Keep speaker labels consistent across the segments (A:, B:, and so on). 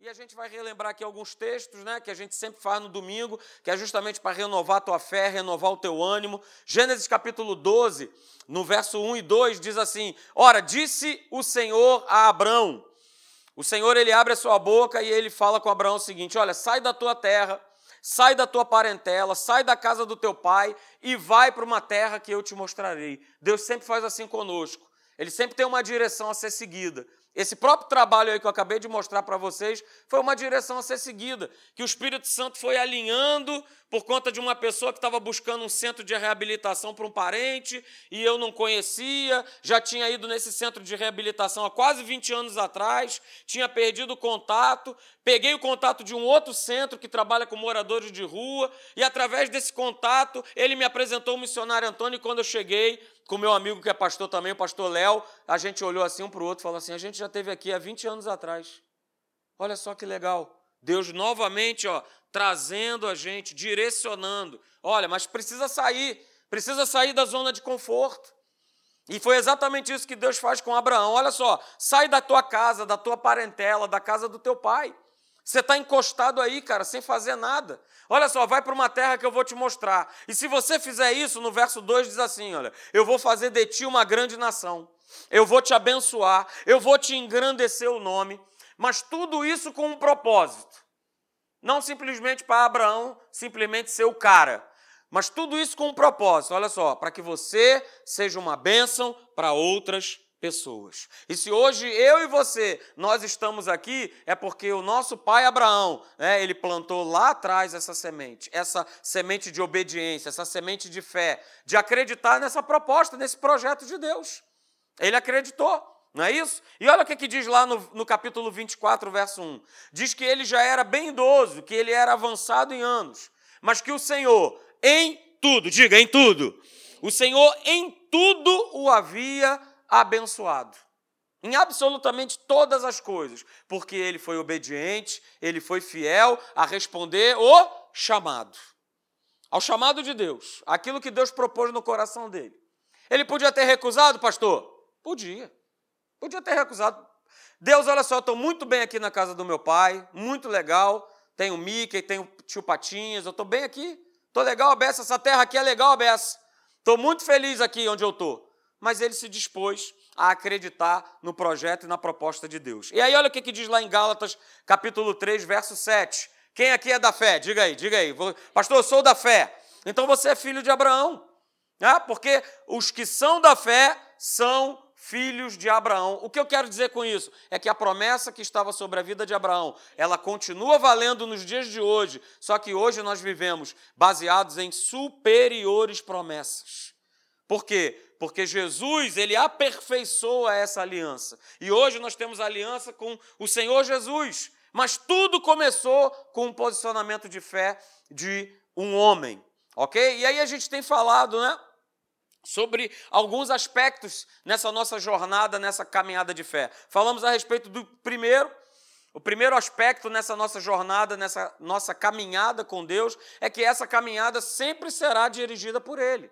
A: E a gente vai relembrar aqui alguns textos, né, que a gente sempre faz no domingo, que é justamente para renovar a tua fé, renovar o teu ânimo. Gênesis capítulo 12, no verso 1 e 2 diz assim: "Ora, disse o Senhor a Abrão: O Senhor ele abre a sua boca e ele fala com Abraão o seguinte: Olha, sai da tua terra, sai da tua parentela, sai da casa do teu pai e vai para uma terra que eu te mostrarei. Deus sempre faz assim conosco. Ele sempre tem uma direção a ser seguida. Esse próprio trabalho aí que eu acabei de mostrar para vocês foi uma direção a ser seguida, que o Espírito Santo foi alinhando por conta de uma pessoa que estava buscando um centro de reabilitação para um parente e eu não conhecia, já tinha ido nesse centro de reabilitação há quase 20 anos atrás, tinha perdido o contato, peguei o contato de um outro centro que trabalha com moradores de rua e através desse contato ele me apresentou o missionário Antônio e quando eu cheguei, com meu amigo que é pastor também, o pastor Léo, a gente olhou assim um para o outro e falou assim: a gente já teve aqui há 20 anos atrás. Olha só que legal. Deus novamente, ó, trazendo a gente, direcionando. Olha, mas precisa sair, precisa sair da zona de conforto. E foi exatamente isso que Deus faz com Abraão. Olha só, sai da tua casa, da tua parentela, da casa do teu pai. Você está encostado aí, cara, sem fazer nada. Olha só, vai para uma terra que eu vou te mostrar. E se você fizer isso, no verso 2 diz assim: olha, eu vou fazer de ti uma grande nação. Eu vou te abençoar, eu vou te engrandecer o nome, mas tudo isso com um propósito. Não simplesmente para Abraão simplesmente ser o cara, mas tudo isso com um propósito. Olha só, para que você seja uma bênção para outras pessoas. E se hoje eu e você nós estamos aqui é porque o nosso pai Abraão, né, ele plantou lá atrás essa semente, essa semente de obediência, essa semente de fé, de acreditar nessa proposta, nesse projeto de Deus. Ele acreditou. Não é isso? E olha o que, que diz lá no, no capítulo 24, verso 1. Diz que ele já era bem idoso, que ele era avançado em anos, mas que o Senhor, em tudo, diga em tudo, o Senhor em tudo o havia abençoado. Em absolutamente todas as coisas, porque ele foi obediente, ele foi fiel a responder o chamado. Ao chamado de Deus, aquilo que Deus propôs no coração dele. Ele podia ter recusado, pastor? Podia. Podia ter recusado. Deus, olha só, estou muito bem aqui na casa do meu pai, muito legal. Tenho Mickey, tenho tio Patinhas, eu estou bem aqui. Estou legal, Abessa, essa terra aqui é legal, Abessa. Estou muito feliz aqui onde eu estou mas ele se dispôs a acreditar no projeto e na proposta de Deus. E aí, olha o que, que diz lá em Gálatas, capítulo 3, verso 7. Quem aqui é da fé? Diga aí, diga aí. Pastor, eu sou da fé. Então você é filho de Abraão. Né? Porque os que são da fé são filhos de Abraão. O que eu quero dizer com isso? É que a promessa que estava sobre a vida de Abraão, ela continua valendo nos dias de hoje, só que hoje nós vivemos baseados em superiores promessas. Por quê? Porque Jesus, ele aperfeiçoa essa aliança. E hoje nós temos aliança com o Senhor Jesus. Mas tudo começou com um posicionamento de fé de um homem, ok? E aí a gente tem falado, né? Sobre alguns aspectos nessa nossa jornada, nessa caminhada de fé. Falamos a respeito do primeiro, o primeiro aspecto nessa nossa jornada, nessa nossa caminhada com Deus, é que essa caminhada sempre será dirigida por Ele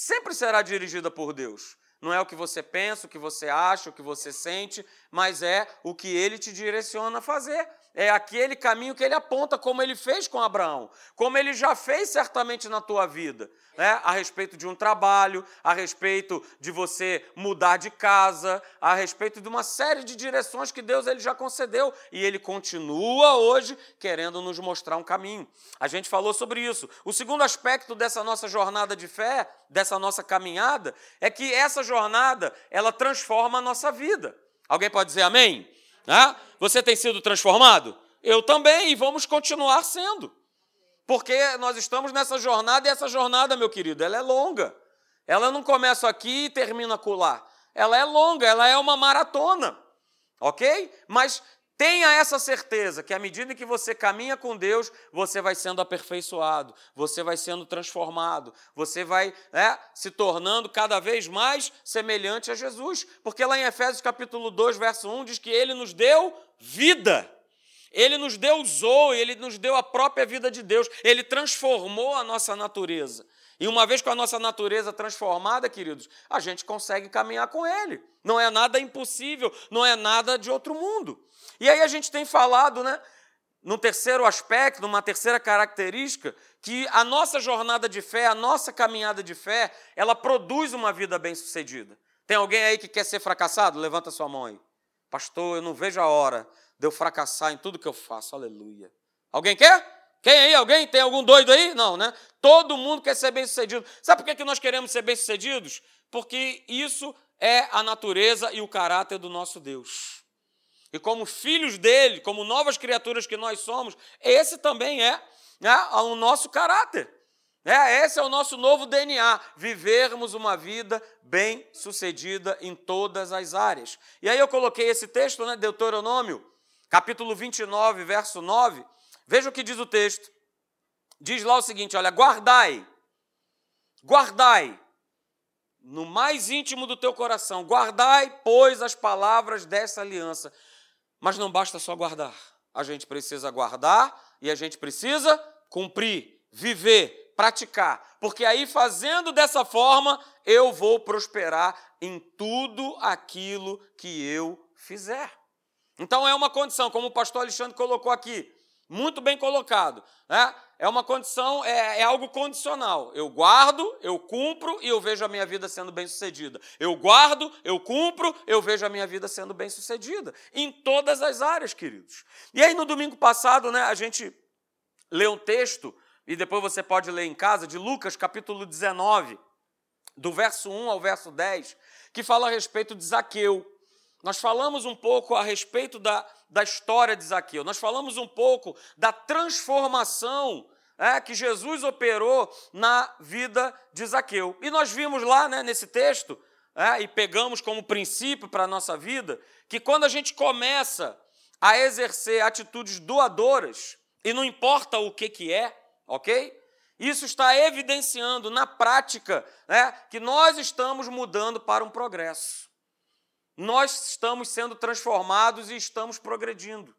A: sempre será dirigida por Deus. Não é o que você pensa, o que você acha, o que você sente, mas é o que ele te direciona a fazer é aquele caminho que ele aponta, como ele fez com Abraão, como ele já fez certamente na tua vida, né? a respeito de um trabalho, a respeito de você mudar de casa, a respeito de uma série de direções que Deus ele já concedeu e ele continua hoje querendo nos mostrar um caminho. A gente falou sobre isso. O segundo aspecto dessa nossa jornada de fé, dessa nossa caminhada, é que essa jornada ela transforma a nossa vida. Alguém pode dizer amém? Né? Você tem sido transformado? Eu também, e vamos continuar sendo. Porque nós estamos nessa jornada, e essa jornada, meu querido, ela é longa. Ela não começa aqui e termina lá. Ela é longa, ela é uma maratona. Ok? Mas Tenha essa certeza que à medida que você caminha com Deus, você vai sendo aperfeiçoado, você vai sendo transformado, você vai né, se tornando cada vez mais semelhante a Jesus. Porque lá em Efésios capítulo 2, verso 1, diz que ele nos deu vida. Ele nos deu zoe, ele nos deu a própria vida de Deus, ele transformou a nossa natureza. E uma vez com a nossa natureza transformada, queridos, a gente consegue caminhar com Ele. Não é nada impossível, não é nada de outro mundo. E aí a gente tem falado, né, no terceiro aspecto, numa terceira característica, que a nossa jornada de fé, a nossa caminhada de fé, ela produz uma vida bem-sucedida. Tem alguém aí que quer ser fracassado? Levanta sua mão aí. Pastor, eu não vejo a hora de eu fracassar em tudo que eu faço. Aleluia. Alguém quer? Quem aí? Alguém? Tem algum doido aí? Não, né? Todo mundo quer ser bem-sucedido. Sabe por que nós queremos ser bem-sucedidos? Porque isso é a natureza e o caráter do nosso Deus. E como filhos dele, como novas criaturas que nós somos, esse também é né, o nosso caráter. É, esse é o nosso novo DNA, vivermos uma vida bem sucedida em todas as áreas. E aí eu coloquei esse texto, né, Deuteronômio, capítulo 29, verso 9. Veja o que diz o texto. Diz lá o seguinte: olha, guardai, guardai no mais íntimo do teu coração, guardai, pois, as palavras dessa aliança. Mas não basta só guardar, a gente precisa guardar e a gente precisa cumprir, viver, praticar, porque aí fazendo dessa forma eu vou prosperar em tudo aquilo que eu fizer. Então é uma condição, como o pastor Alexandre colocou aqui, muito bem colocado. Né? É uma condição, é, é, algo condicional. Eu guardo, eu cumpro e eu vejo a minha vida sendo bem sucedida. Eu guardo, eu cumpro, eu vejo a minha vida sendo bem sucedida. Em todas as áreas, queridos. E aí no domingo passado, né, a gente leu um texto e depois você pode ler em casa, de Lucas capítulo 19, do verso 1 ao verso 10, que fala a respeito de Zaqueu. Nós falamos um pouco a respeito da, da história de Zaqueu, nós falamos um pouco da transformação é, que Jesus operou na vida de Zaqueu. E nós vimos lá né, nesse texto, é, e pegamos como princípio para a nossa vida, que quando a gente começa a exercer atitudes doadoras, e não importa o que, que é, ok? Isso está evidenciando na prática né, que nós estamos mudando para um progresso. Nós estamos sendo transformados e estamos progredindo.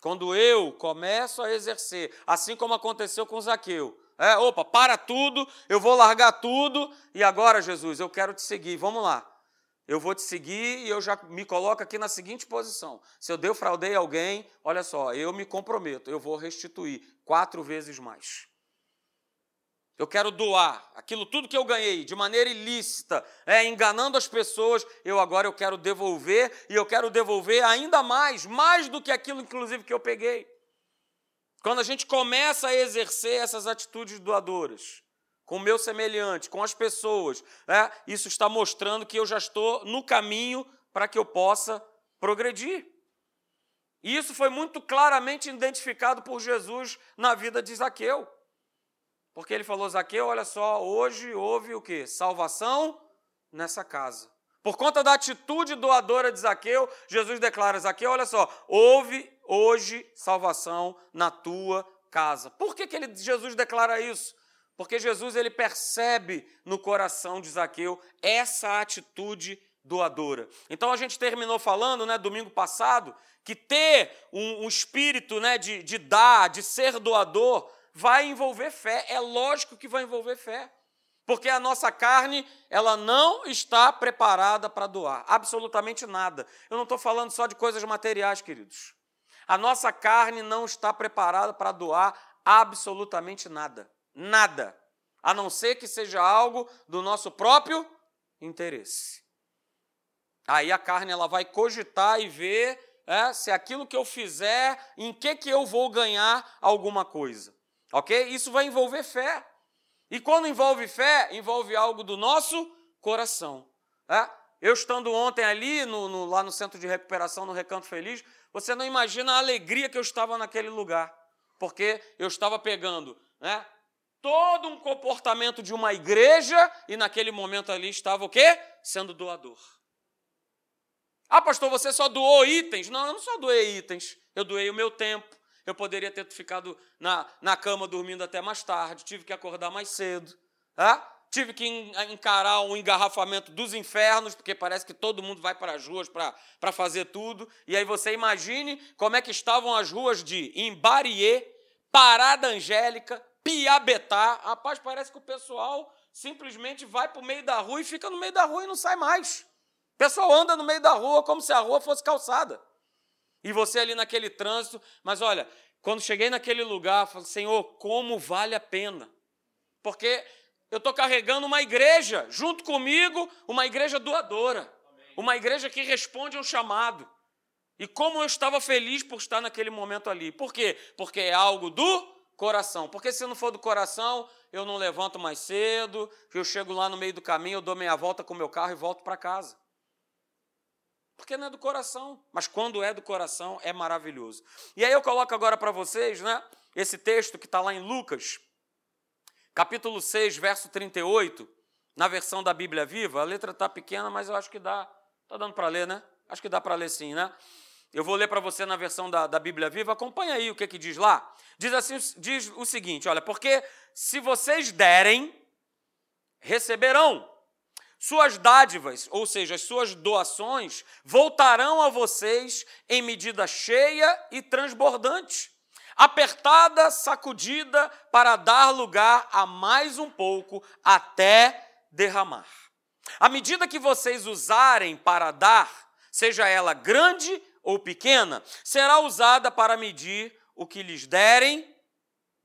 A: Quando eu começo a exercer, assim como aconteceu com Zaqueu, é, opa, para tudo, eu vou largar tudo e agora, Jesus, eu quero te seguir, vamos lá. Eu vou te seguir e eu já me coloco aqui na seguinte posição. Se eu defraudei alguém, olha só, eu me comprometo, eu vou restituir quatro vezes mais. Eu quero doar aquilo tudo que eu ganhei de maneira ilícita, é, enganando as pessoas. Eu agora eu quero devolver e eu quero devolver ainda mais, mais do que aquilo, inclusive, que eu peguei. Quando a gente começa a exercer essas atitudes doadoras, com o meu semelhante, com as pessoas. Né? Isso está mostrando que eu já estou no caminho para que eu possa progredir. E isso foi muito claramente identificado por Jesus na vida de Zaqueu. Porque ele falou: Zaqueu, olha só, hoje houve o que? Salvação nessa casa. Por conta da atitude doadora de Zaqueu, Jesus declara: Zaqueu, olha só, houve hoje salvação na tua casa. Por que, que ele, Jesus declara isso? Porque Jesus ele percebe no coração de Zaqueu essa atitude doadora. Então a gente terminou falando, né, domingo passado, que ter um, um espírito né, de, de dar, de ser doador, vai envolver fé. É lógico que vai envolver fé. Porque a nossa carne, ela não está preparada para doar absolutamente nada. Eu não estou falando só de coisas materiais, queridos. A nossa carne não está preparada para doar absolutamente nada. Nada. A não ser que seja algo do nosso próprio interesse. Aí a carne ela vai cogitar e ver é, se aquilo que eu fizer, em que, que eu vou ganhar alguma coisa. Ok? Isso vai envolver fé. E quando envolve fé, envolve algo do nosso coração. É? Eu estando ontem ali, no, no, lá no centro de recuperação, no Recanto Feliz, você não imagina a alegria que eu estava naquele lugar. Porque eu estava pegando né, todo um comportamento de uma igreja e naquele momento ali estava o quê? Sendo doador. Ah, pastor, você só doou itens? Não, eu não só doei itens. Eu doei o meu tempo. Eu poderia ter ficado na, na cama dormindo até mais tarde. Tive que acordar mais cedo. Ah? Tive que encarar um engarrafamento dos infernos, porque parece que todo mundo vai para as ruas para fazer tudo. E aí você imagine como é que estavam as ruas de Imbarie, Parada Angélica, Piabetá. Rapaz, parece que o pessoal simplesmente vai para o meio da rua e fica no meio da rua e não sai mais. O pessoal anda no meio da rua como se a rua fosse calçada. E você ali naquele trânsito, mas olha, quando cheguei naquele lugar, falei, Senhor, como vale a pena? Porque eu estou carregando uma igreja junto comigo, uma igreja doadora, uma igreja que responde ao chamado. E como eu estava feliz por estar naquele momento ali. Por quê? Porque é algo do coração. Porque se não for do coração, eu não levanto mais cedo, eu chego lá no meio do caminho, eu dou meia volta com o meu carro e volto para casa. Porque não é do coração. Mas quando é do coração, é maravilhoso. E aí eu coloco agora para vocês, né? Esse texto que está lá em Lucas, capítulo 6, verso 38, na versão da Bíblia Viva. A letra está pequena, mas eu acho que dá. Está dando para ler, né? Acho que dá para ler sim, né? Eu vou ler para você na versão da, da Bíblia Viva. Acompanha aí o que, que diz lá. Diz assim, diz o seguinte: olha, porque se vocês derem, receberão. Suas dádivas, ou seja, as suas doações, voltarão a vocês em medida cheia e transbordante, apertada, sacudida, para dar lugar a mais um pouco até derramar. À medida que vocês usarem para dar, seja ela grande ou pequena, será usada para medir o que lhes derem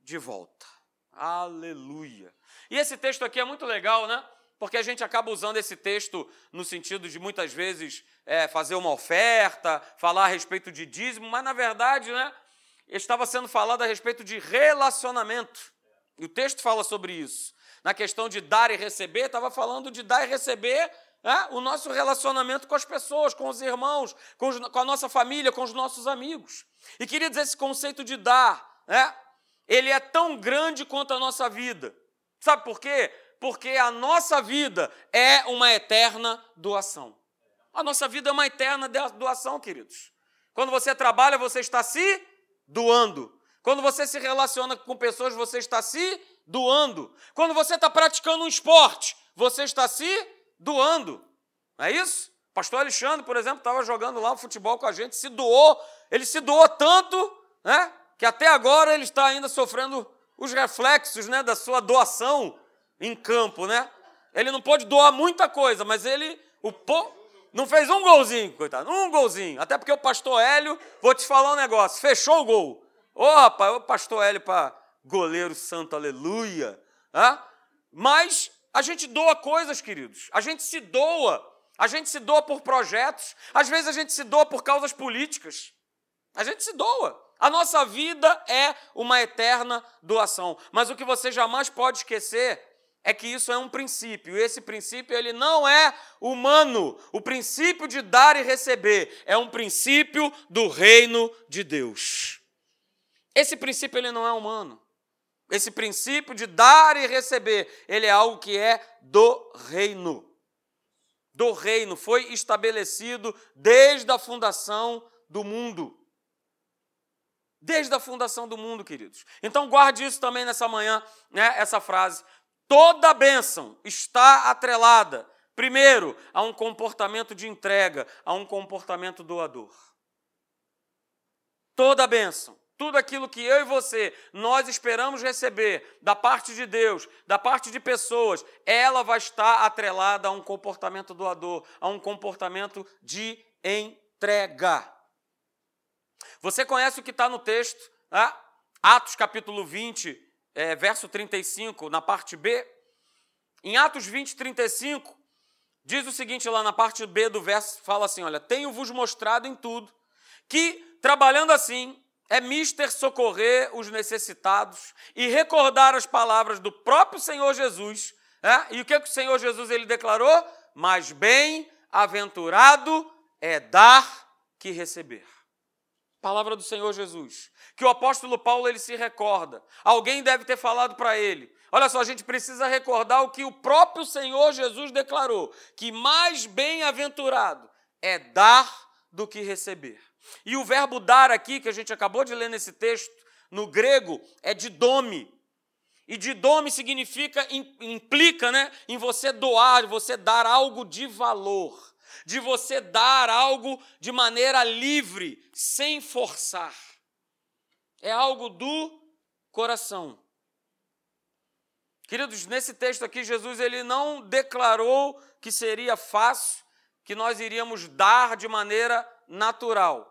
A: de volta. Aleluia. E esse texto aqui é muito legal, né? Porque a gente acaba usando esse texto no sentido de muitas vezes é, fazer uma oferta, falar a respeito de dízimo, mas na verdade, né, estava sendo falado a respeito de relacionamento. E o texto fala sobre isso. Na questão de dar e receber, estava falando de dar e receber né, o nosso relacionamento com as pessoas, com os irmãos, com, os, com, a nossa família, com os nossos amigos. E queria dizer esse conceito de dar, né, ele é tão grande quanto a nossa vida. Sabe por quê? Porque a nossa vida é uma eterna doação. A nossa vida é uma eterna doação, queridos. Quando você trabalha, você está se doando. Quando você se relaciona com pessoas, você está se doando. Quando você está praticando um esporte, você está se doando. Não é isso? pastor Alexandre, por exemplo, estava jogando lá o futebol com a gente, se doou. Ele se doou tanto, né, que até agora ele está ainda sofrendo os reflexos, né, da sua doação em campo, né? Ele não pode doar muita coisa, mas ele o po... não fez um golzinho, coitado, um golzinho. Até porque o pastor Hélio, vou te falar um negócio, fechou o gol. Ô, oh, rapaz, o pastor Hélio para goleiro santo, aleluia. Hã? Mas a gente doa coisas, queridos. A gente se doa. A gente se doa por projetos. Às vezes a gente se doa por causas políticas. A gente se doa. A nossa vida é uma eterna doação. Mas o que você jamais pode esquecer é que isso é um princípio, e esse princípio ele não é humano. O princípio de dar e receber é um princípio do reino de Deus. Esse princípio ele não é humano. Esse princípio de dar e receber, ele é algo que é do reino. Do reino, foi estabelecido desde a fundação do mundo. Desde a fundação do mundo, queridos. Então guarde isso também nessa manhã, né, essa frase. Toda bênção está atrelada, primeiro, a um comportamento de entrega, a um comportamento doador. Toda bênção, tudo aquilo que eu e você, nós esperamos receber da parte de Deus, da parte de pessoas, ela vai estar atrelada a um comportamento doador, a um comportamento de entrega. Você conhece o que está no texto, né? Atos capítulo 20, é, verso 35, na parte B. Em Atos 20, 35, diz o seguinte lá na parte B do verso, fala assim, olha, tenho-vos mostrado em tudo que, trabalhando assim, é mister socorrer os necessitados e recordar as palavras do próprio Senhor Jesus. É? E o que, que o Senhor Jesus ele declarou? Mas bem-aventurado é dar que receber. Palavra do Senhor Jesus. Que o apóstolo Paulo ele se recorda. Alguém deve ter falado para ele. Olha só, a gente precisa recordar o que o próprio Senhor Jesus declarou: que mais bem-aventurado é dar do que receber. E o verbo dar aqui, que a gente acabou de ler nesse texto, no grego, é de dome. E de dome significa, implica né, em você doar, você dar algo de valor de você dar algo de maneira livre, sem forçar. É algo do coração. Queridos, nesse texto aqui, Jesus ele não declarou que seria fácil, que nós iríamos dar de maneira natural.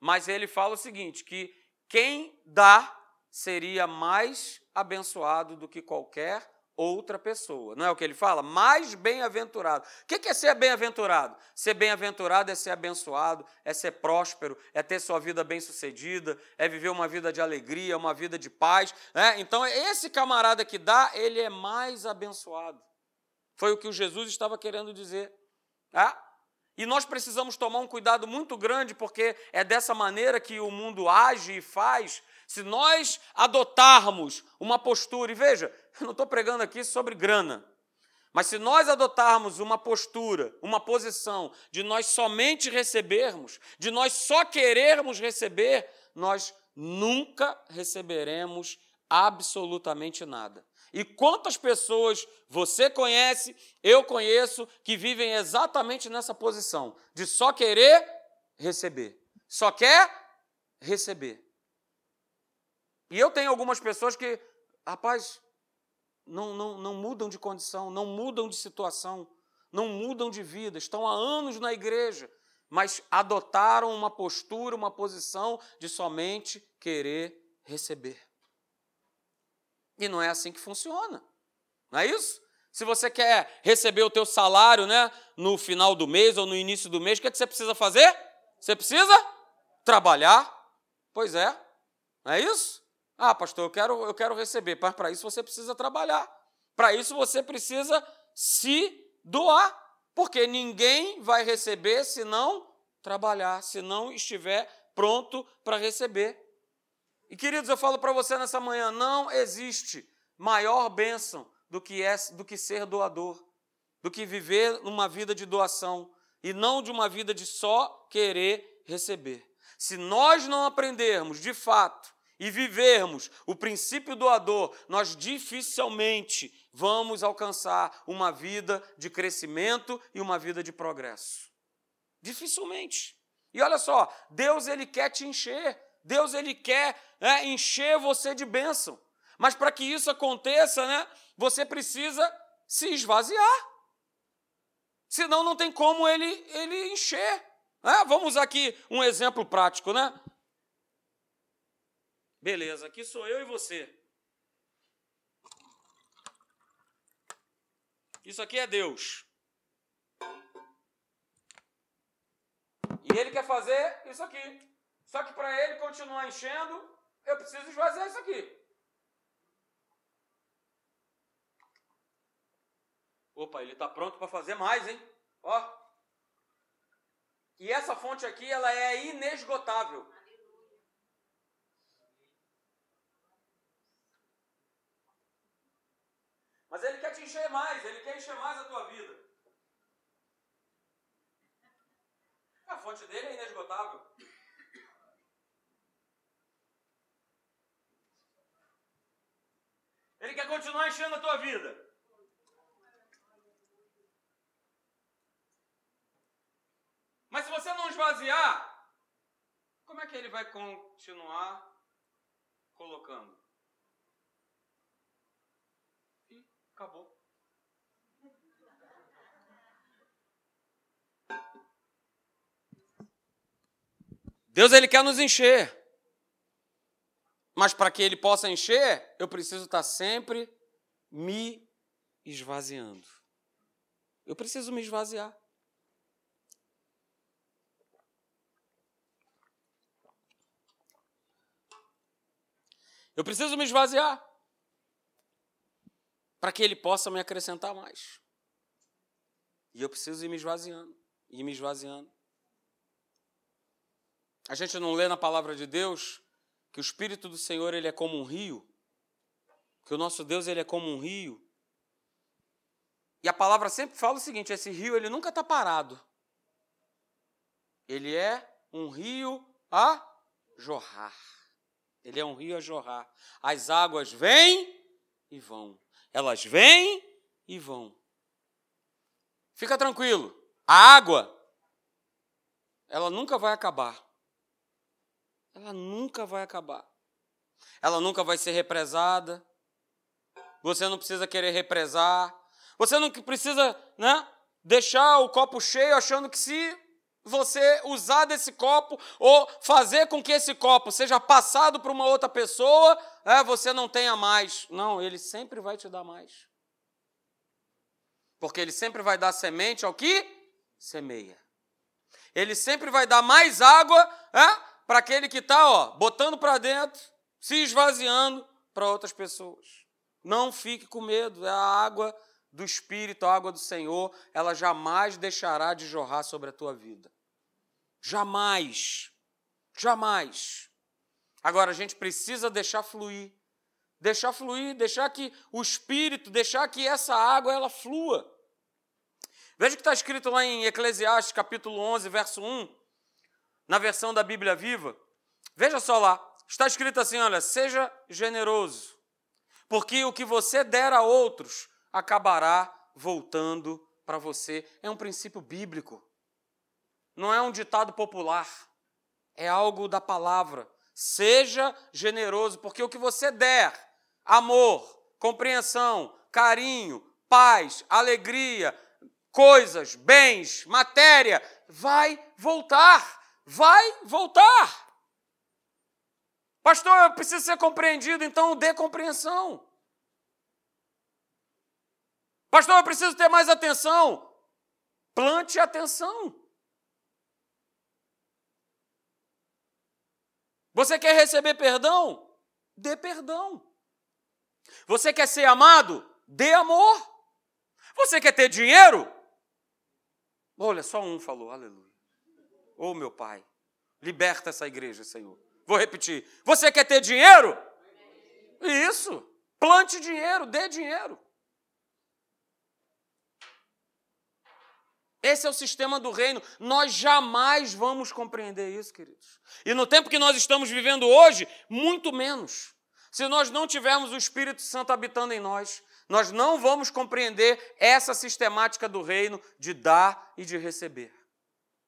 A: Mas ele fala o seguinte: que quem dá seria mais abençoado do que qualquer outra pessoa. Não é o que ele fala? Mais bem-aventurado. O que é ser bem-aventurado? Ser bem-aventurado é ser abençoado, é ser próspero, é ter sua vida bem-sucedida, é viver uma vida de alegria, uma vida de paz. Né? Então, esse camarada que dá, ele é mais abençoado. Foi o que o Jesus estava querendo dizer. Tá? E nós precisamos tomar um cuidado muito grande, porque é dessa maneira que o mundo age e faz. Se nós adotarmos uma postura, e veja, eu não estou pregando aqui sobre grana, mas se nós adotarmos uma postura, uma posição de nós somente recebermos, de nós só querermos receber, nós nunca receberemos absolutamente nada. E quantas pessoas você conhece, eu conheço, que vivem exatamente nessa posição de só querer receber. Só quer receber. E eu tenho algumas pessoas que, rapaz, não, não, não mudam de condição, não mudam de situação, não mudam de vida, estão há anos na igreja, mas adotaram uma postura, uma posição de somente querer receber. E não é assim que funciona. Não é isso? Se você quer receber o teu salário, né, no final do mês ou no início do mês, o que, é que você precisa fazer? Você precisa trabalhar. Pois é. Não é isso? Ah, pastor, eu quero, eu quero receber, para isso você precisa trabalhar. Para isso você precisa se doar, porque ninguém vai receber se não trabalhar, se não estiver pronto para receber. E queridos, eu falo para você nessa manhã, não existe maior bênção do que é do que ser doador, do que viver uma vida de doação e não de uma vida de só querer receber. Se nós não aprendermos de fato e vivermos o princípio doador, nós dificilmente vamos alcançar uma vida de crescimento e uma vida de progresso. Dificilmente. E olha só, Deus ele quer te encher. Deus ele quer é, encher você de bênção. Mas para que isso aconteça, né, você precisa se esvaziar. Senão não tem como ele, ele encher. É, vamos usar aqui um exemplo prático, né? Beleza, aqui sou eu e você. Isso aqui é Deus. E ele quer fazer isso aqui. Só que para ele continuar enchendo, eu preciso esvaziar isso aqui. Opa, ele está pronto para fazer mais, hein? Ó. E essa fonte aqui, ela é inesgotável. Mas ele quer te encher mais, ele quer encher mais a tua vida. A fonte dele é inesgotável. Ele quer continuar enchendo a tua vida. Mas se você não esvaziar, como é que ele vai continuar colocando? E acabou. Deus ele quer nos encher. Mas para que ele possa encher, eu preciso estar sempre me esvaziando. Eu preciso me esvaziar. Eu preciso me esvaziar para que ele possa me acrescentar mais. E eu preciso ir me esvaziando, ir me esvaziando. A gente não lê na palavra de Deus que o Espírito do Senhor ele é como um rio, que o nosso Deus ele é como um rio. E a palavra sempre fala o seguinte: esse rio ele nunca está parado. Ele é um rio a jorrar. Ele é um rio a jorrar. As águas vêm e vão. Elas vêm e vão. Fica tranquilo. A água, ela nunca vai acabar ela nunca vai acabar. Ela nunca vai ser represada. você não precisa querer represar, você não precisa né, deixar o copo cheio achando que se você usar desse copo ou fazer com que esse copo seja passado para uma outra pessoa, é, você não tenha mais. Não, ele sempre vai te dar mais. Porque ele sempre vai dar semente ao que semeia. Ele sempre vai dar mais água é, para aquele que está botando para dentro, se esvaziando para outras pessoas. Não fique com medo, é a água do Espírito, a água do Senhor, ela jamais deixará de jorrar sobre a tua vida. Jamais. Jamais. Agora, a gente precisa deixar fluir. Deixar fluir, deixar que o Espírito, deixar que essa água ela flua. Veja o que está escrito lá em Eclesiastes, capítulo 11, verso 1, na versão da Bíblia Viva. Veja só lá, está escrito assim: olha, seja generoso, porque o que você der a outros acabará voltando para você. É um princípio bíblico não é um ditado popular, é algo da palavra. Seja generoso, porque o que você der, amor, compreensão, carinho, paz, alegria, coisas, bens, matéria, vai voltar, vai voltar. Pastor, eu preciso ser compreendido, então dê compreensão. Pastor, eu preciso ter mais atenção. Plante atenção. Você quer receber perdão? Dê perdão. Você quer ser amado? Dê amor. Você quer ter dinheiro? Olha, só um falou, aleluia. Oh, meu Pai, liberta essa igreja, Senhor. Vou repetir. Você quer ter dinheiro? Isso. Plante dinheiro, dê dinheiro. Esse é o sistema do reino. Nós jamais vamos compreender isso, queridos. E no tempo que nós estamos vivendo hoje, muito menos. Se nós não tivermos o Espírito Santo habitando em nós, nós não vamos compreender essa sistemática do reino de dar e de receber.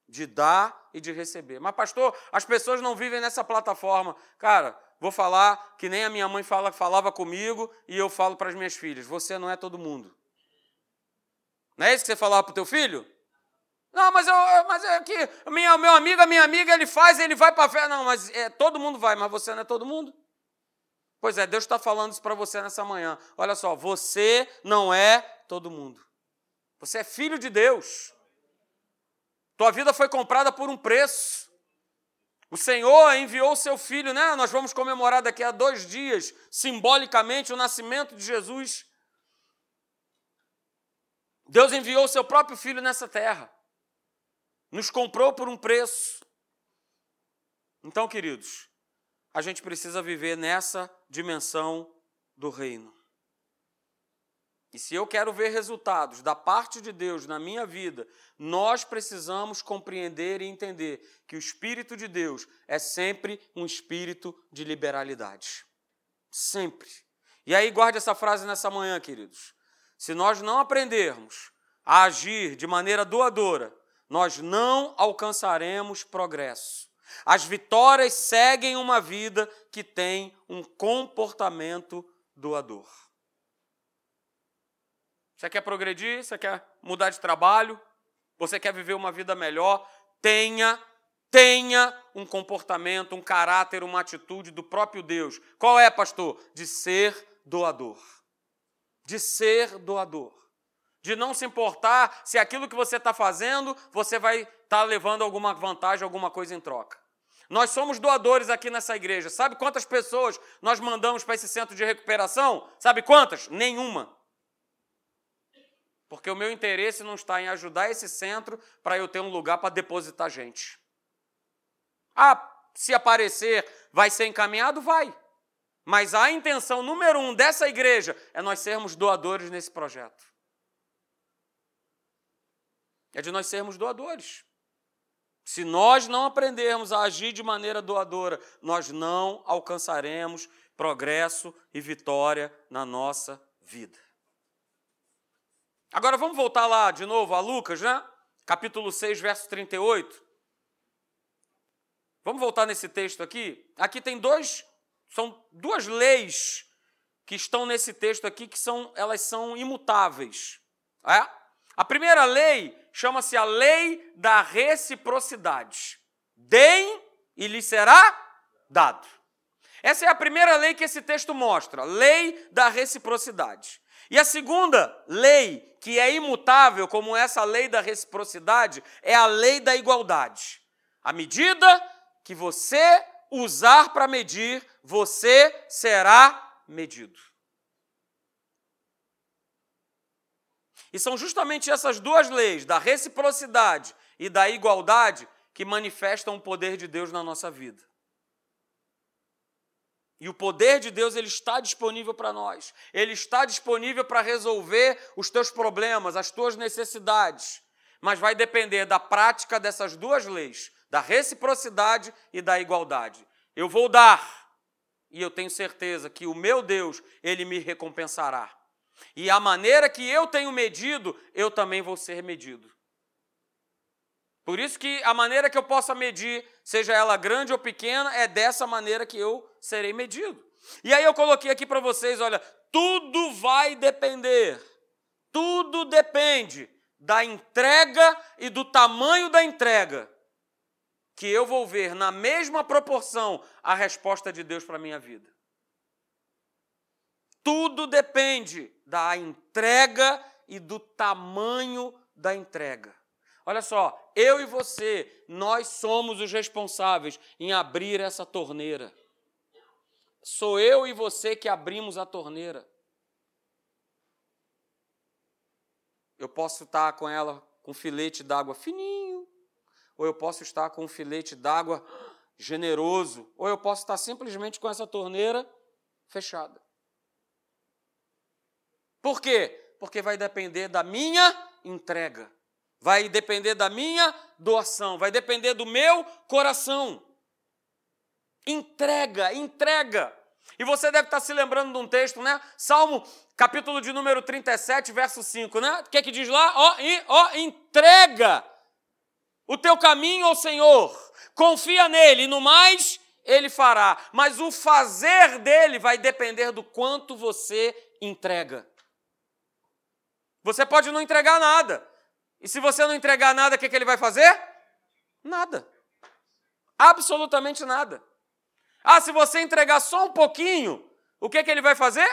A: De dar e de receber. Mas, pastor, as pessoas não vivem nessa plataforma. Cara, vou falar que nem a minha mãe fala, falava comigo e eu falo para as minhas filhas: você não é todo mundo. Não é isso que você falava para o teu filho? Não, mas, eu, mas é que minha, meu amigo, a minha amiga, ele faz, ele vai para a fé. Não, mas é, todo mundo vai, mas você não é todo mundo? Pois é, Deus está falando isso para você nessa manhã. Olha só, você não é todo mundo. Você é filho de Deus. Tua vida foi comprada por um preço. O Senhor enviou o seu filho, né? Nós vamos comemorar daqui a dois dias, simbolicamente, o nascimento de Jesus. Deus enviou o seu próprio filho nessa terra nos comprou por um preço. Então, queridos, a gente precisa viver nessa dimensão do reino. E se eu quero ver resultados da parte de Deus na minha vida, nós precisamos compreender e entender que o Espírito de Deus é sempre um espírito de liberalidade. Sempre. E aí, guarde essa frase nessa manhã, queridos. Se nós não aprendermos a agir de maneira doadora, nós não alcançaremos progresso. As vitórias seguem uma vida que tem um comportamento doador. Você quer progredir? Você quer mudar de trabalho? Você quer viver uma vida melhor? Tenha, tenha um comportamento, um caráter, uma atitude do próprio Deus. Qual é, pastor? De ser doador. De ser doador de não se importar se aquilo que você está fazendo, você vai estar tá levando alguma vantagem, alguma coisa em troca. Nós somos doadores aqui nessa igreja. Sabe quantas pessoas nós mandamos para esse centro de recuperação? Sabe quantas? Nenhuma. Porque o meu interesse não está em ajudar esse centro para eu ter um lugar para depositar gente. Ah, se aparecer, vai ser encaminhado? Vai. Mas a intenção número um dessa igreja é nós sermos doadores nesse projeto é de nós sermos doadores. Se nós não aprendermos a agir de maneira doadora, nós não alcançaremos progresso e vitória na nossa vida. Agora vamos voltar lá de novo a Lucas, né? Capítulo 6, verso 38. Vamos voltar nesse texto aqui. Aqui tem dois, são duas leis que estão nesse texto aqui que são, elas são imutáveis. É? A primeira lei chama-se a lei da reciprocidade. Deem e lhe será dado. Essa é a primeira lei que esse texto mostra, lei da reciprocidade. E a segunda lei, que é imutável, como essa lei da reciprocidade, é a lei da igualdade. A medida que você usar para medir, você será medido. E são justamente essas duas leis, da reciprocidade e da igualdade, que manifestam o poder de Deus na nossa vida. E o poder de Deus ele está disponível para nós. Ele está disponível para resolver os teus problemas, as tuas necessidades. Mas vai depender da prática dessas duas leis, da reciprocidade e da igualdade. Eu vou dar, e eu tenho certeza que o meu Deus, ele me recompensará. E a maneira que eu tenho medido, eu também vou ser medido. Por isso que a maneira que eu possa medir, seja ela grande ou pequena, é dessa maneira que eu serei medido. E aí eu coloquei aqui para vocês, olha, tudo vai depender. Tudo depende da entrega e do tamanho da entrega que eu vou ver na mesma proporção a resposta de Deus para minha vida. Tudo depende da entrega e do tamanho da entrega. Olha só, eu e você, nós somos os responsáveis em abrir essa torneira. Sou eu e você que abrimos a torneira. Eu posso estar com ela com filete d'água fininho, ou eu posso estar com um filete d'água generoso, ou eu posso estar simplesmente com essa torneira fechada. Por quê? Porque vai depender da minha entrega, vai depender da minha doação, vai depender do meu coração. Entrega, entrega. E você deve estar se lembrando de um texto, né? Salmo, capítulo de número 37, verso 5, né? O que é que diz lá? Ó, ó, entrega o teu caminho ao Senhor, confia nele, no mais ele fará. Mas o fazer dele vai depender do quanto você entrega. Você pode não entregar nada. E se você não entregar nada, o que, que ele vai fazer? Nada. Absolutamente nada. Ah, se você entregar só um pouquinho, o que, que ele vai fazer?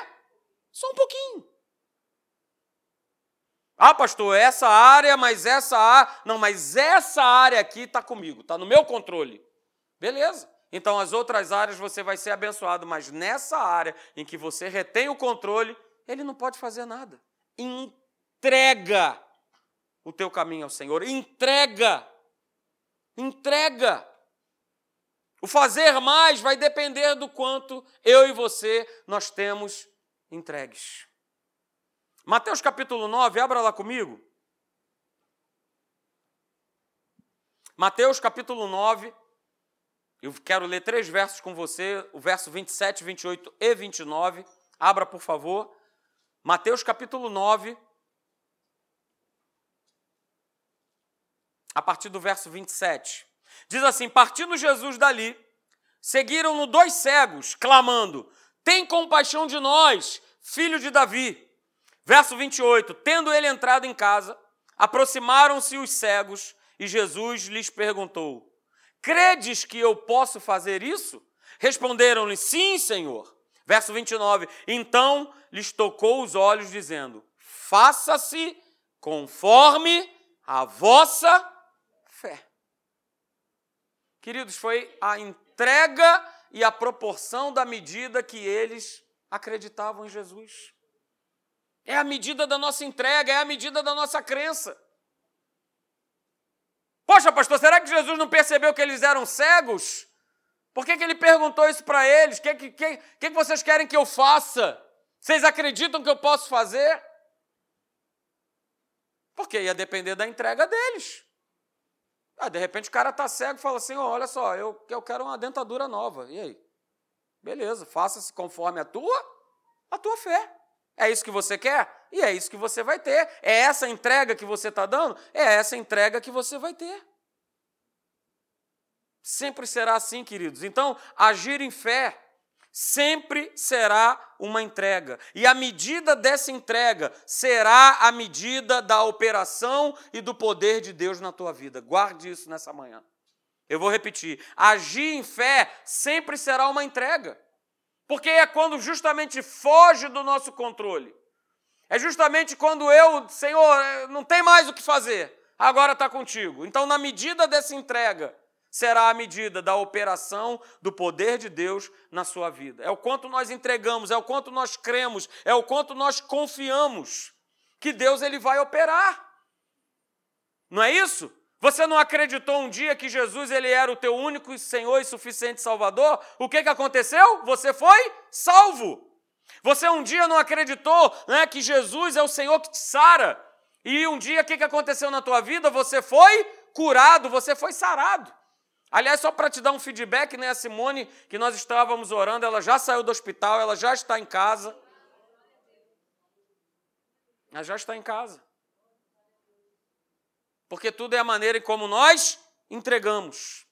A: Só um pouquinho. Ah, pastor, essa área, mas essa área. Não, mas essa área aqui está comigo, está no meu controle. Beleza. Então as outras áreas você vai ser abençoado, mas nessa área em que você retém o controle, ele não pode fazer nada entrega o teu caminho ao Senhor. Entrega. Entrega. O fazer mais vai depender do quanto eu e você nós temos entregues. Mateus capítulo 9, abra lá comigo. Mateus capítulo 9, eu quero ler três versos com você, o verso 27, 28 e 29. Abra, por favor. Mateus capítulo 9, a partir do verso 27. Diz assim: Partindo Jesus dali, seguiram-no dois cegos, clamando: Tem compaixão de nós, filho de Davi. Verso 28. Tendo ele entrado em casa, aproximaram-se os cegos e Jesus lhes perguntou: Credes que eu posso fazer isso? Responderam-lhe: Sim, Senhor. Verso 29. Então lhes tocou os olhos, dizendo: Faça-se conforme a vossa. Queridos, foi a entrega e a proporção da medida que eles acreditavam em Jesus. É a medida da nossa entrega, é a medida da nossa crença. Poxa, pastor, será que Jesus não percebeu que eles eram cegos? Por que, que ele perguntou isso para eles? O que, que, que, que vocês querem que eu faça? Vocês acreditam que eu posso fazer? Porque ia depender da entrega deles. Ah, de repente o cara tá cego e fala assim: oh, olha só, eu, eu quero uma dentadura nova. E aí? Beleza, faça-se conforme a tua, a tua fé. É isso que você quer? E é isso que você vai ter. É essa entrega que você está dando? É essa entrega que você vai ter. Sempre será assim, queridos. Então, agir em fé sempre será uma entrega. E a medida dessa entrega será a medida da operação e do poder de Deus na tua vida. Guarde isso nessa manhã. Eu vou repetir: agir em fé sempre será uma entrega. Porque é quando justamente foge do nosso controle. É justamente quando eu, Senhor, não tem mais o que fazer, agora está contigo. Então, na medida dessa entrega, será a medida da operação do poder de Deus na sua vida. É o quanto nós entregamos, é o quanto nós cremos, é o quanto nós confiamos que Deus ele vai operar. Não é isso? Você não acreditou um dia que Jesus ele era o teu único Senhor e suficiente Salvador? O que, que aconteceu? Você foi salvo. Você um dia não acreditou né, que Jesus é o Senhor que te sara. E um dia o que, que aconteceu na tua vida? Você foi curado, você foi sarado. Aliás, só para te dar um feedback, né, a Simone, que nós estávamos orando, ela já saiu do hospital, ela já está em casa. Ela já está em casa. Porque tudo é a maneira como nós entregamos.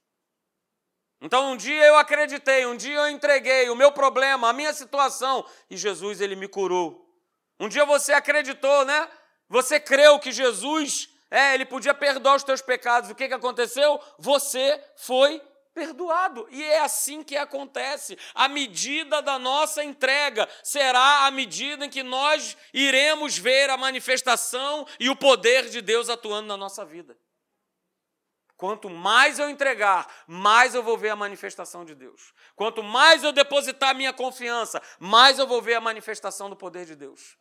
A: Então um dia eu acreditei, um dia eu entreguei o meu problema, a minha situação, e Jesus ele me curou. Um dia você acreditou, né? Você creu que Jesus é, ele podia perdoar os teus pecados. O que, que aconteceu? Você foi perdoado. E é assim que acontece. A medida da nossa entrega será a medida em que nós iremos ver a manifestação e o poder de Deus atuando na nossa vida. Quanto mais eu entregar, mais eu vou ver a manifestação de Deus. Quanto mais eu depositar minha confiança, mais eu vou ver a manifestação do poder de Deus.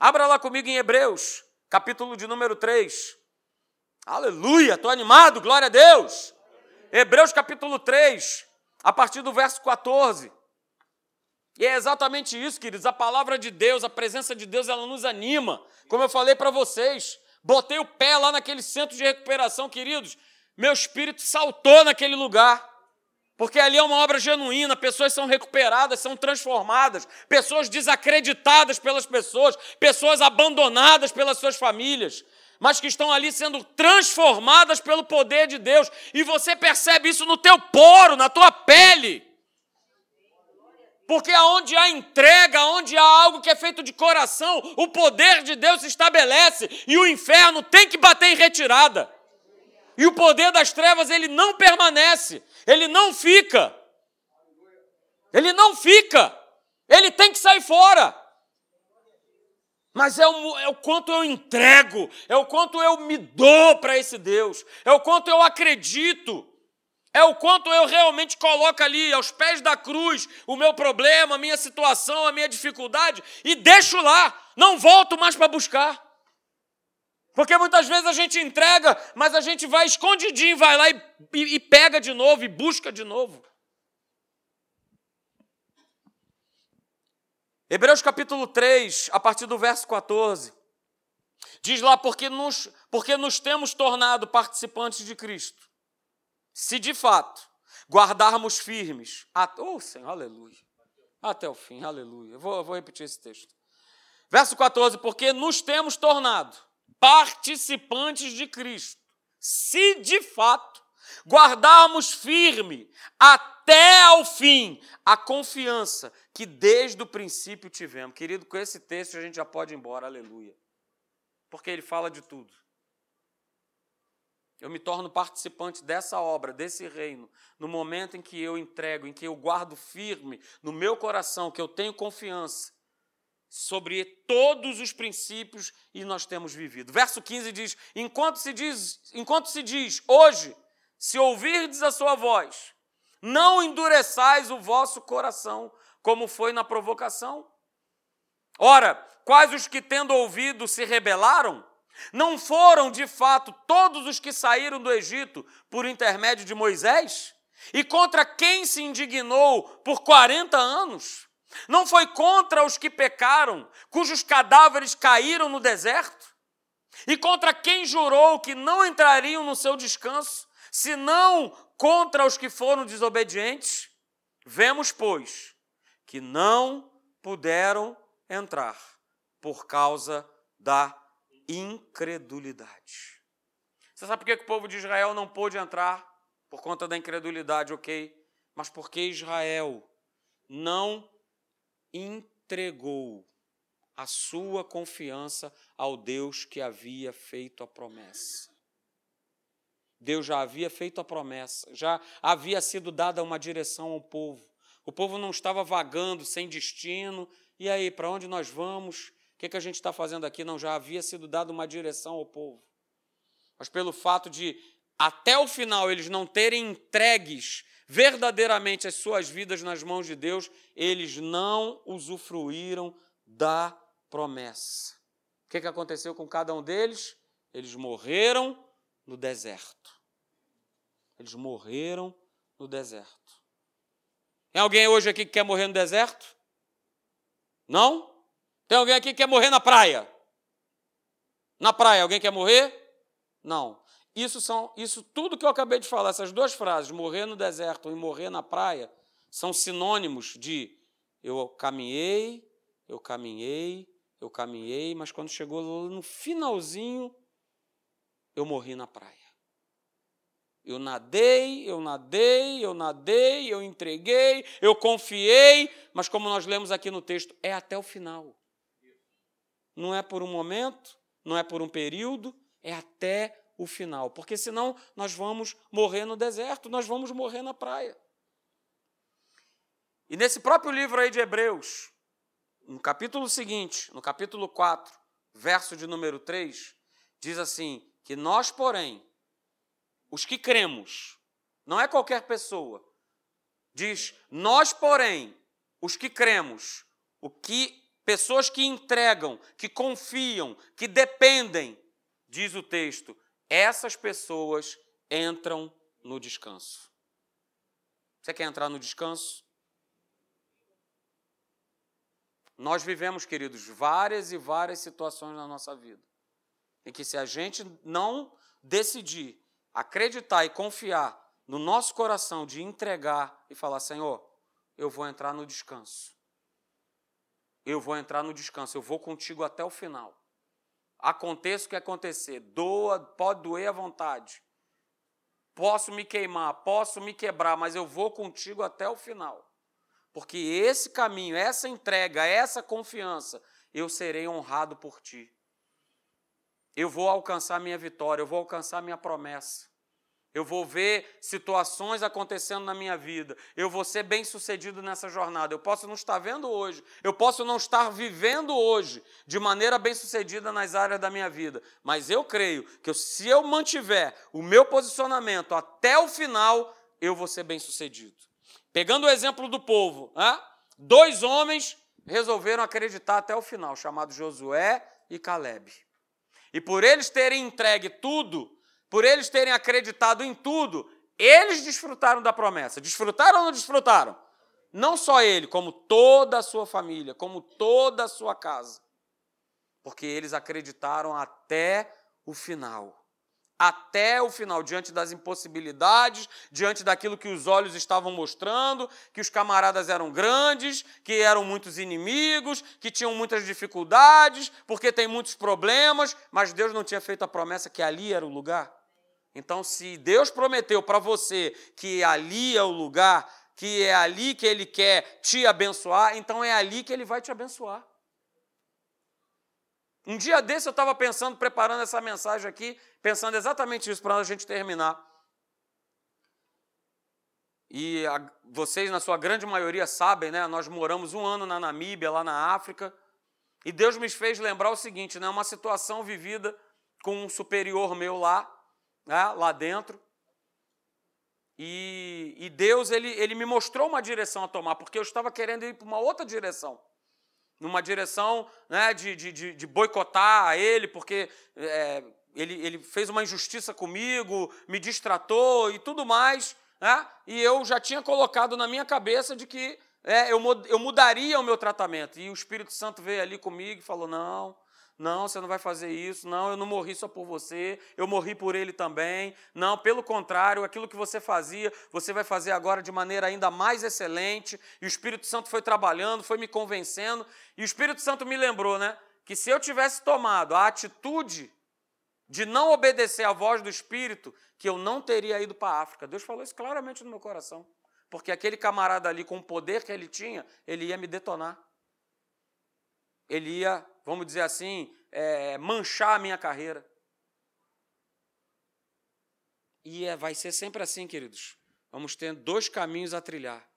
A: Abra lá comigo em Hebreus, capítulo de número 3. Aleluia, estou animado, glória a Deus. Hebreus capítulo 3, a partir do verso 14. E é exatamente isso, queridos. A palavra de Deus, a presença de Deus, ela nos anima. Como eu falei para vocês, botei o pé lá naquele centro de recuperação, queridos. Meu espírito saltou naquele lugar. Porque ali é uma obra genuína, pessoas são recuperadas, são transformadas, pessoas desacreditadas pelas pessoas, pessoas abandonadas pelas suas famílias, mas que estão ali sendo transformadas pelo poder de Deus, e você percebe isso no teu poro, na tua pele. Porque aonde há entrega, aonde há algo que é feito de coração, o poder de Deus se estabelece e o inferno tem que bater em retirada. E o poder das trevas, ele não permanece, ele não fica. Ele não fica. Ele tem que sair fora mas é o, é o, quanto eu entrego, é o quanto eu me dou para esse Deus, é o quanto eu acredito, é o quanto eu realmente coloco ali aos pés da cruz o meu problema, a minha situação, a minha dificuldade e deixo lá, não volto mais para buscar. Porque muitas vezes a gente entrega, mas a gente vai escondidinho, vai lá e, e, e pega de novo e busca de novo. Hebreus capítulo 3, a partir do verso 14, diz lá: porque nos, porque nos temos tornado participantes de Cristo, se de fato guardarmos firmes, oh Senhor, aleluia, até o fim, aleluia. Eu vou, vou repetir esse texto. Verso 14: porque nos temos tornado participantes de Cristo, se de fato guardarmos firme até ao fim a confiança que desde o princípio tivemos. Querido, com esse texto a gente já pode ir embora, aleluia. Porque ele fala de tudo. Eu me torno participante dessa obra, desse reino, no momento em que eu entrego, em que eu guardo firme no meu coração, que eu tenho confiança sobre todos os princípios e nós temos vivido. Verso 15 diz: Enquanto se diz, enquanto se diz hoje, se ouvirdes a sua voz, não endureçais o vosso coração, como foi na provocação. Ora, quais os que, tendo ouvido, se rebelaram? Não foram, de fato, todos os que saíram do Egito por intermédio de Moisés? E contra quem se indignou por 40 anos? Não foi contra os que pecaram, cujos cadáveres caíram no deserto? E contra quem jurou que não entrariam no seu descanso? Senão contra os que foram desobedientes? Vemos, pois, que não puderam entrar por causa da incredulidade. Você sabe por que o povo de Israel não pôde entrar? Por conta da incredulidade, ok. Mas porque Israel não entregou a sua confiança ao Deus que havia feito a promessa. Deus já havia feito a promessa, já havia sido dada uma direção ao povo. O povo não estava vagando sem destino. E aí, para onde nós vamos? O que, que a gente está fazendo aqui? Não, já havia sido dada uma direção ao povo. Mas pelo fato de, até o final, eles não terem entregues verdadeiramente as suas vidas nas mãos de Deus, eles não usufruíram da promessa. O que, que aconteceu com cada um deles? Eles morreram no deserto. Eles morreram no deserto. Tem alguém hoje aqui que quer morrer no deserto? Não? Tem alguém aqui que quer morrer na praia? Na praia, alguém quer morrer? Não. Isso são, isso tudo que eu acabei de falar, essas duas frases, morrer no deserto e morrer na praia, são sinônimos de eu caminhei, eu caminhei, eu caminhei, mas quando chegou no finalzinho, eu morri na praia. Eu nadei, eu nadei, eu nadei, eu entreguei, eu confiei, mas como nós lemos aqui no texto, é até o final. Não é por um momento, não é por um período, é até o final. Porque senão nós vamos morrer no deserto, nós vamos morrer na praia. E nesse próprio livro aí de Hebreus, no capítulo seguinte, no capítulo 4, verso de número 3, diz assim: que nós, porém, os que cremos, não é qualquer pessoa, diz: nós, porém, os que cremos, o que pessoas que entregam, que confiam, que dependem, diz o texto, essas pessoas entram no descanso. Você quer entrar no descanso? Nós vivemos, queridos, várias e várias situações na nossa vida em que, se a gente não decidir acreditar e confiar no nosso coração, de entregar e falar: Senhor, eu vou entrar no descanso. Eu vou entrar no descanso, eu vou contigo até o final. Aconteça o que acontecer, doa, pode doer à vontade. Posso me queimar, posso me quebrar, mas eu vou contigo até o final. Porque esse caminho, essa entrega, essa confiança, eu serei honrado por ti. Eu vou alcançar minha vitória, eu vou alcançar minha promessa. Eu vou ver situações acontecendo na minha vida. Eu vou ser bem sucedido nessa jornada. Eu posso não estar vendo hoje. Eu posso não estar vivendo hoje de maneira bem sucedida nas áreas da minha vida. Mas eu creio que se eu mantiver o meu posicionamento até o final, eu vou ser bem sucedido. Pegando o exemplo do povo, dois homens resolveram acreditar até o final, chamados Josué e Caleb. E por eles terem entregue tudo, por eles terem acreditado em tudo, eles desfrutaram da promessa. Desfrutaram ou não desfrutaram? Não só ele, como toda a sua família, como toda a sua casa. Porque eles acreditaram até o final até o final, diante das impossibilidades, diante daquilo que os olhos estavam mostrando, que os camaradas eram grandes, que eram muitos inimigos, que tinham muitas dificuldades, porque tem muitos problemas, mas Deus não tinha feito a promessa que ali era o lugar. Então, se Deus prometeu para você que ali é o lugar, que é ali que Ele quer te abençoar, então é ali que Ele vai te abençoar. Um dia desse eu estava pensando, preparando essa mensagem aqui, pensando exatamente isso para a gente terminar. E a, vocês, na sua grande maioria, sabem, né? Nós moramos um ano na Namíbia, lá na África, e Deus me fez lembrar o seguinte, né? Uma situação vivida com um superior meu lá, né? lá dentro. E, e Deus, ele, ele me mostrou uma direção a tomar, porque eu estava querendo ir para uma outra direção numa direção né, de, de, de, boicotar a ele, porque é, ele, ele fez uma injustiça comigo, me distratou e tudo mais. Né, e eu já tinha colocado na minha cabeça de que é, eu, eu mudaria o meu tratamento. E o Espírito Santo veio ali comigo e falou: não, não, você não vai fazer isso. Não, eu não morri só por você, eu morri por ele também. Não, pelo contrário, aquilo que você fazia, você vai fazer agora de maneira ainda mais excelente. E o Espírito Santo foi trabalhando, foi me convencendo. E o Espírito Santo me lembrou, né, que se eu tivesse tomado a atitude de não obedecer à voz do Espírito, que eu não teria ido para a África. Deus falou isso claramente no meu coração. porque aquele camarada ali, com o poder que ele tinha, ele ia me detonar. Ele ia, vamos dizer assim, é, manchar a minha carreira. E é, vai ser sempre assim, queridos. Vamos ter dois caminhos a trilhar.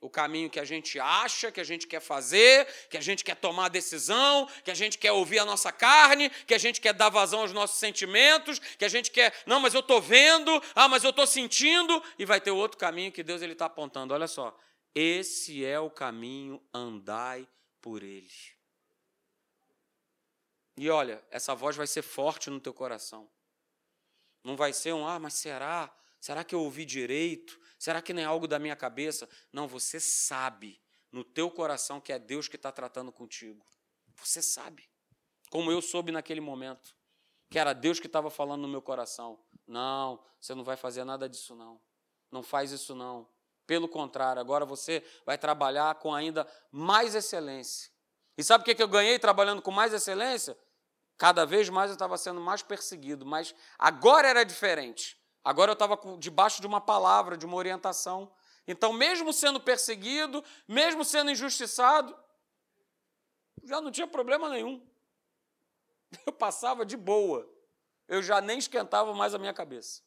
A: O caminho que a gente acha, que a gente quer fazer, que a gente quer tomar a decisão, que a gente quer ouvir a nossa carne, que a gente quer dar vazão aos nossos sentimentos, que a gente quer, não, mas eu estou vendo, ah, mas eu estou sentindo, e vai ter outro caminho que Deus ele está apontando. Olha só, esse é o caminho, andai por. E olha, essa voz vai ser forte no teu coração. Não vai ser um, ah, mas será? Será que eu ouvi direito? Será que nem é algo da minha cabeça? Não, você sabe no teu coração que é Deus que está tratando contigo. Você sabe. Como eu soube naquele momento. Que era Deus que estava falando no meu coração. Não, você não vai fazer nada disso, não. Não faz isso, não. Pelo contrário, agora você vai trabalhar com ainda mais excelência. E sabe o que eu ganhei trabalhando com mais excelência? Cada vez mais eu estava sendo mais perseguido, mas agora era diferente. Agora eu estava debaixo de uma palavra, de uma orientação. Então, mesmo sendo perseguido, mesmo sendo injustiçado, já não tinha problema nenhum. Eu passava de boa. Eu já nem esquentava mais a minha cabeça.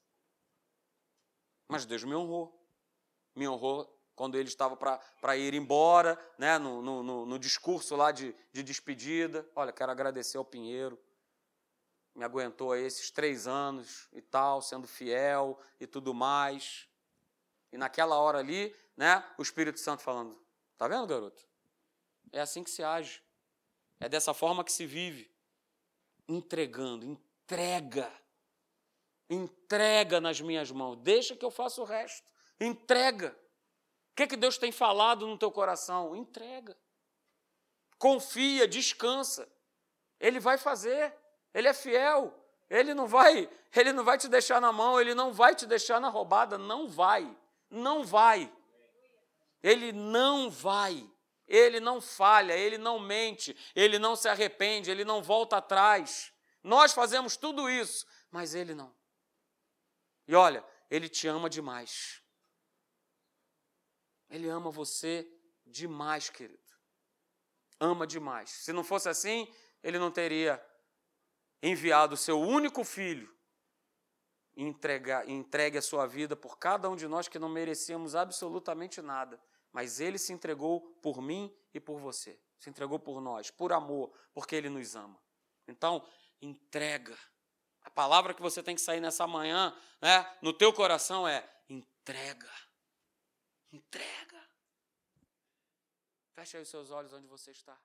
A: Mas Deus me honrou. Me honrou quando ele estava para ir embora, né, no, no, no discurso lá de, de despedida. Olha, quero agradecer ao Pinheiro me aguentou aí esses três anos e tal, sendo fiel e tudo mais. E naquela hora ali, né, o Espírito Santo falando: Tá vendo, garoto? É assim que se age. É dessa forma que se vive. Entregando, entrega. Entrega nas minhas mãos. Deixa que eu faça o resto. Entrega. O que, que Deus tem falado no teu coração? Entrega. Confia, descansa. Ele vai fazer. Ele é fiel. Ele não vai, ele não vai te deixar na mão, ele não vai te deixar na roubada, não vai. Não vai. Ele não vai. Ele não falha, ele não mente, ele não se arrepende, ele não volta atrás. Nós fazemos tudo isso, mas ele não. E olha, ele te ama demais. Ele ama você demais, querido. Ama demais. Se não fosse assim, ele não teria enviado o seu único filho e entregar, entregue a sua vida por cada um de nós que não merecíamos absolutamente nada. Mas ele se entregou por mim e por você. Se entregou por nós, por amor, porque ele nos ama. Então, entrega. A palavra que você tem que sair nessa manhã, né, no teu coração é entrega. Entrega. Feche aí os seus olhos onde você está.